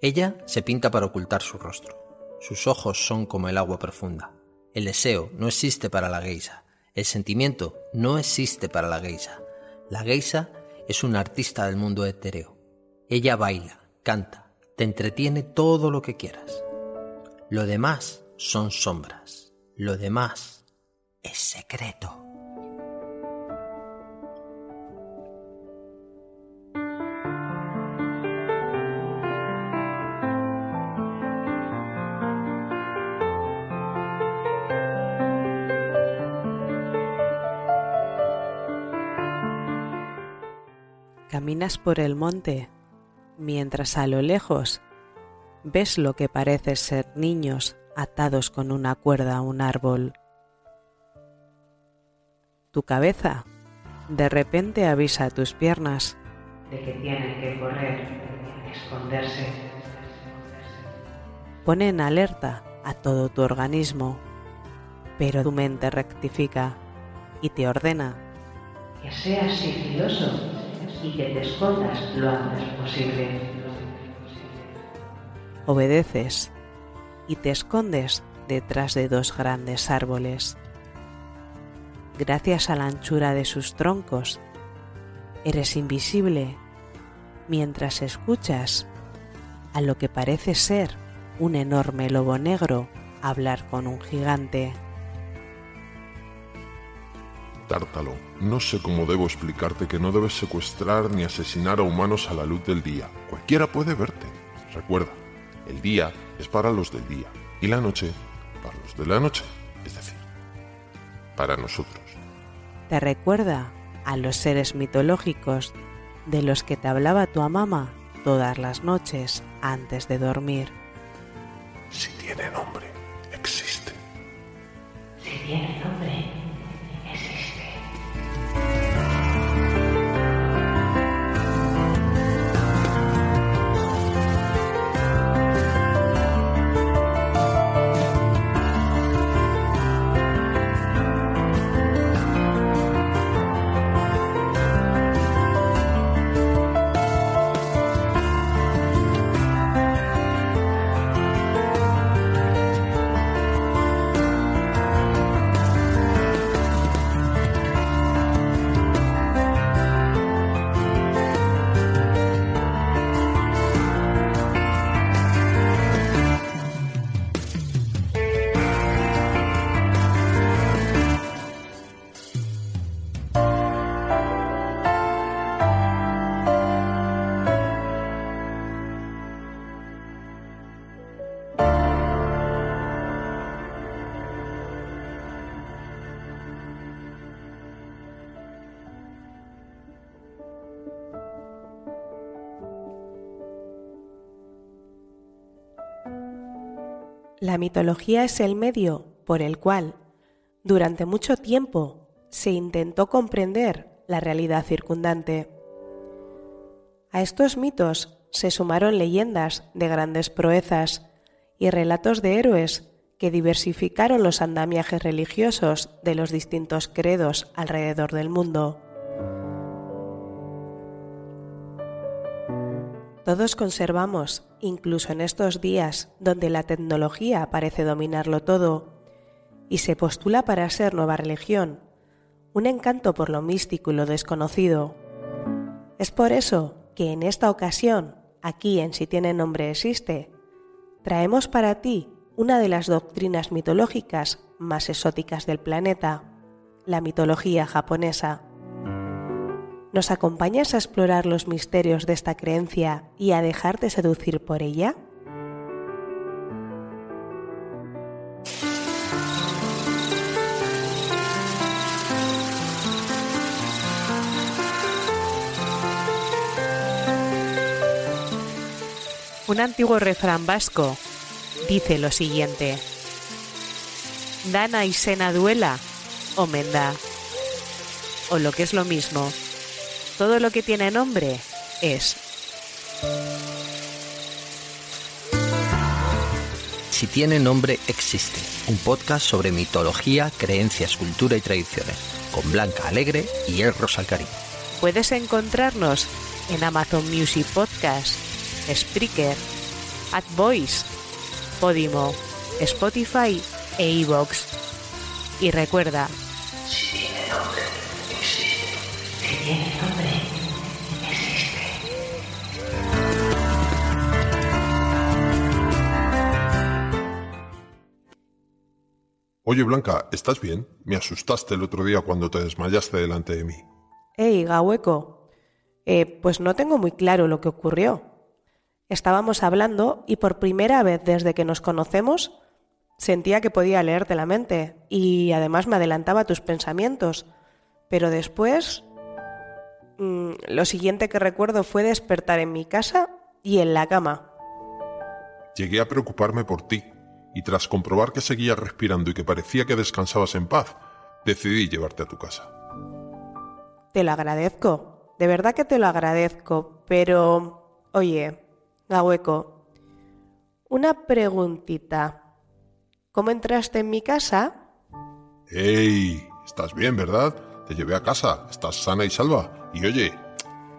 Ella se pinta para ocultar su rostro. Sus ojos son como el agua profunda. El deseo no existe para la geisa. El sentimiento no existe para la geisa. La geisa es una artista del mundo etéreo. Ella baila, canta, te entretiene todo lo que quieras. Lo demás son sombras. Lo demás es secreto. Caminas por el monte mientras a lo lejos ves lo que parece ser niños atados con una cuerda a un árbol. Tu cabeza de repente avisa a tus piernas de que tienen que correr, esconderse. Pone en alerta a todo tu organismo, pero tu mente rectifica y te ordena que seas sigiloso y que te escondas lo antes posible. Obedeces y te escondes detrás de dos grandes árboles. Gracias a la anchura de sus troncos, eres invisible mientras escuchas a lo que parece ser un enorme lobo negro hablar con un gigante. Tártalo, no sé cómo debo explicarte que no debes secuestrar ni asesinar a humanos a la luz del día. Cualquiera puede verte. Recuerda, el día es para los del día y la noche para los de la noche, es decir, para nosotros. Te recuerda a los seres mitológicos de los que te hablaba tu mamá todas las noches antes de dormir. Si tiene nombre, existe. Si tiene nombre, La mitología es el medio por el cual, durante mucho tiempo, se intentó comprender la realidad circundante. A estos mitos se sumaron leyendas de grandes proezas y relatos de héroes que diversificaron los andamiajes religiosos de los distintos credos alrededor del mundo. Todos conservamos, incluso en estos días donde la tecnología parece dominarlo todo y se postula para ser nueva religión, un encanto por lo místico y lo desconocido. Es por eso que en esta ocasión, aquí en Si tiene nombre existe, traemos para ti una de las doctrinas mitológicas más exóticas del planeta, la mitología japonesa. ¿Nos acompañas a explorar los misterios de esta creencia y a dejarte de seducir por ella? Un antiguo refrán vasco dice lo siguiente. Dana y Sena duela, o menda. O lo que es lo mismo, todo lo que tiene nombre es. Si tiene nombre, existe. Un podcast sobre mitología, creencias, cultura y tradiciones. Con Blanca Alegre y El Rosalcarín. Puedes encontrarnos en Amazon Music Podcast, Spreaker, AdVoice, Podimo, Spotify e iVoox. Y recuerda, Si tiene nombre, Oye, Blanca, ¿estás bien? Me asustaste el otro día cuando te desmayaste delante de mí. hey, Gahueco, eh, pues no tengo muy claro lo que ocurrió. Estábamos hablando y por primera vez desde que nos conocemos sentía que podía leerte la mente y además me adelantaba tus pensamientos. Pero después mm, lo siguiente que recuerdo fue despertar en mi casa y en la cama. Llegué a preocuparme por ti, y tras comprobar que seguías respirando y que parecía que descansabas en paz, decidí llevarte a tu casa. Te lo agradezco, de verdad que te lo agradezco, pero oye, Gahueco, una preguntita. ¿Cómo entraste en mi casa? ¡Ey! ¿Estás bien, verdad? Te llevé a casa, estás sana y salva. Y oye,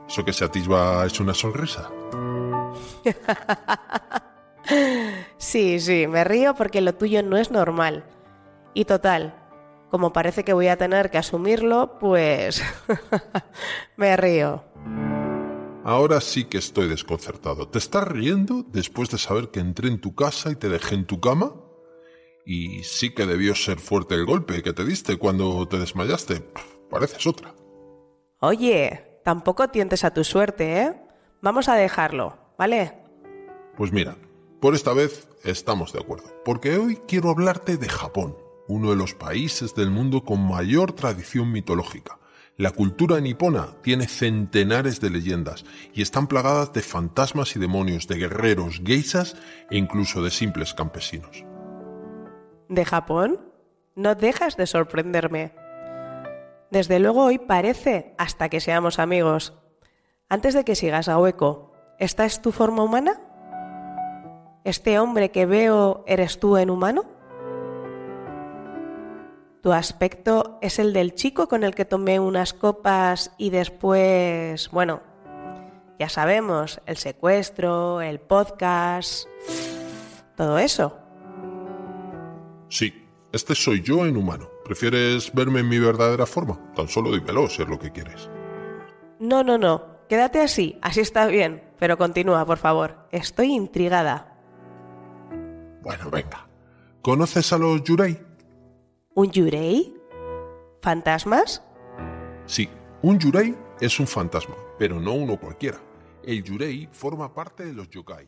¿eso que se atisba es una sonrisa? Sí, sí, me río porque lo tuyo no es normal. Y total, como parece que voy a tener que asumirlo, pues me río. Ahora sí que estoy desconcertado. ¿Te estás riendo después de saber que entré en tu casa y te dejé en tu cama? Y sí que debió ser fuerte el golpe que te diste cuando te desmayaste. Pareces otra. Oye, tampoco tientes a tu suerte, ¿eh? Vamos a dejarlo, ¿vale? Pues mira, por esta vez estamos de acuerdo, porque hoy quiero hablarte de Japón, uno de los países del mundo con mayor tradición mitológica. La cultura nipona tiene centenares de leyendas y están plagadas de fantasmas y demonios, de guerreros, geishas e incluso de simples campesinos. ¿De Japón? No dejas de sorprenderme. Desde luego hoy parece hasta que seamos amigos. Antes de que sigas a hueco, ¿esta es tu forma humana? ¿Este hombre que veo eres tú en humano? ¿Tu aspecto es el del chico con el que tomé unas copas y después, bueno, ya sabemos, el secuestro, el podcast, todo eso? Sí, este soy yo en humano. ¿Prefieres verme en mi verdadera forma? Tan solo dímelo si es lo que quieres. No, no, no, quédate así, así está bien, pero continúa, por favor. Estoy intrigada. Bueno, venga. ¿Conoces a los Yurei? ¿Un yurei? ¿Fantasmas? Sí, un Yurei es un fantasma, pero no uno cualquiera. El Yurei forma parte de los yokai.